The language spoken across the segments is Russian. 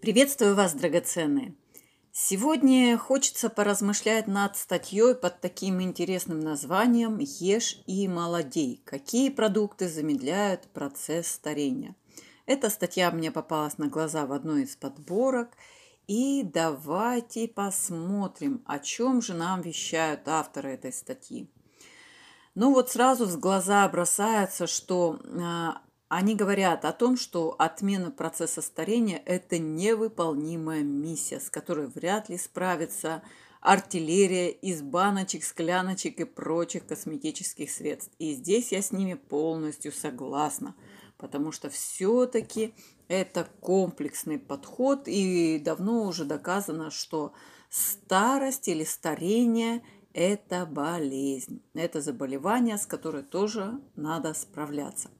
Приветствую вас, драгоценные! Сегодня хочется поразмышлять над статьей под таким интересным названием «Ешь и молодей. Какие продукты замедляют процесс старения?». Эта статья мне попалась на глаза в одной из подборок. И давайте посмотрим, о чем же нам вещают авторы этой статьи. Ну вот сразу в глаза бросается, что а, они говорят о том, что отмена процесса старения – это невыполнимая миссия, с которой вряд ли справится артиллерия из баночек, скляночек и прочих косметических средств. И здесь я с ними полностью согласна, потому что все-таки это комплексный подход, и давно уже доказано, что старость или старение – это болезнь, это заболевание, с которой тоже надо справляться.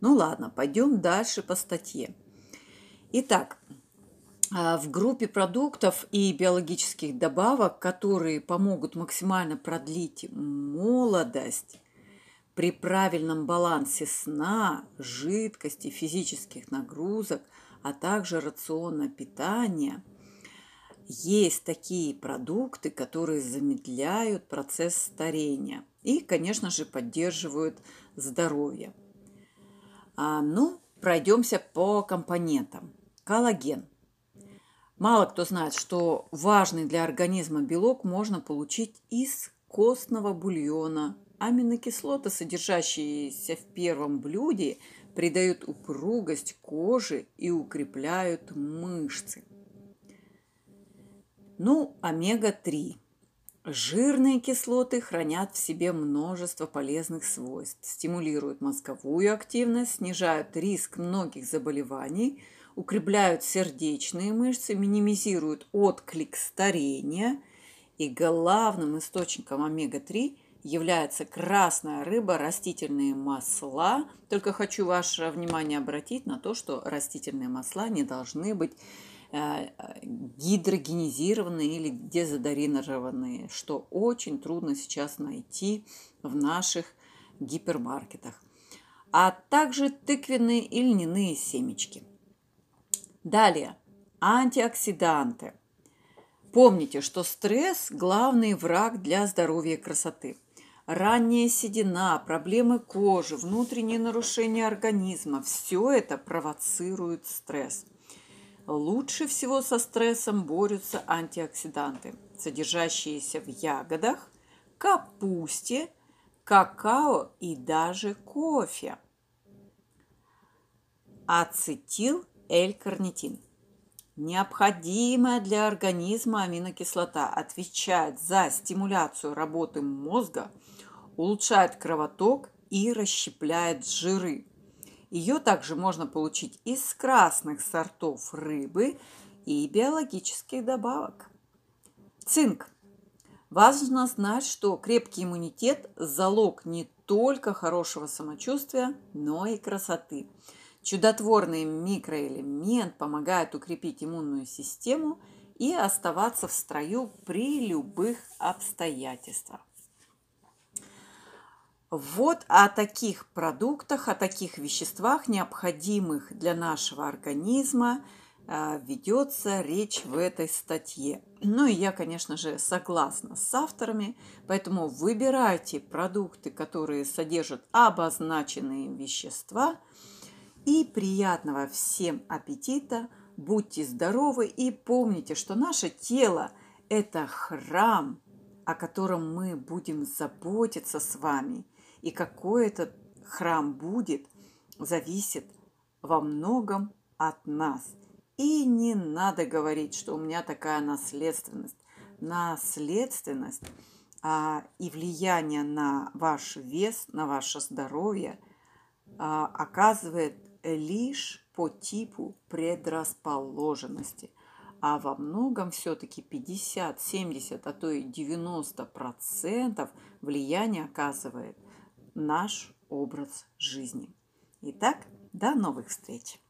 Ну ладно, пойдем дальше по статье. Итак, а, в группе продуктов и биологических добавок, которые помогут максимально продлить молодость при правильном балансе сна, жидкости, физических нагрузок, а также рациона питания, есть такие продукты, которые замедляют процесс старения и, конечно же, поддерживают здоровье. А, ну, пройдемся по компонентам. Коллаген. Мало кто знает, что важный для организма белок можно получить из костного бульона. Аминокислоты, содержащиеся в первом блюде, придают упругость кожи и укрепляют мышцы. Ну, омега-3. Жирные кислоты хранят в себе множество полезных свойств, стимулируют мозговую активность, снижают риск многих заболеваний, укрепляют сердечные мышцы, минимизируют отклик старения. И главным источником омега-3 является красная рыба, растительные масла. Только хочу ваше внимание обратить на то, что растительные масла не должны быть гидрогенизированные или дезодоринированные, что очень трудно сейчас найти в наших гипермаркетах, а также тыквенные и льняные семечки. Далее, антиоксиданты. Помните, что стресс – главный враг для здоровья и красоты. Ранняя седина, проблемы кожи, внутренние нарушения организма – все это провоцирует стресс – Лучше всего со стрессом борются антиоксиданты, содержащиеся в ягодах, капусте, какао и даже кофе. Ацетил L-карнитин. Необходимая для организма аминокислота отвечает за стимуляцию работы мозга, улучшает кровоток и расщепляет жиры. Ее также можно получить из красных сортов рыбы и биологических добавок. Цинк. Важно знать, что крепкий иммунитет – залог не только хорошего самочувствия, но и красоты. Чудотворный микроэлемент помогает укрепить иммунную систему и оставаться в строю при любых обстоятельствах. Вот о таких продуктах, о таких веществах, необходимых для нашего организма, а, ведется речь в этой статье. Ну и я, конечно же, согласна с авторами, поэтому выбирайте продукты, которые содержат обозначенные вещества. И приятного всем аппетита, будьте здоровы и помните, что наше тело – это храм, о котором мы будем заботиться с вами – и какой этот храм будет, зависит во многом от нас. И не надо говорить, что у меня такая наследственность. Наследственность а, и влияние на ваш вес, на ваше здоровье а, оказывает лишь по типу предрасположенности. А во многом все-таки 50, 70, а то и 90 процентов влияния оказывает наш образ жизни. Итак, до новых встреч!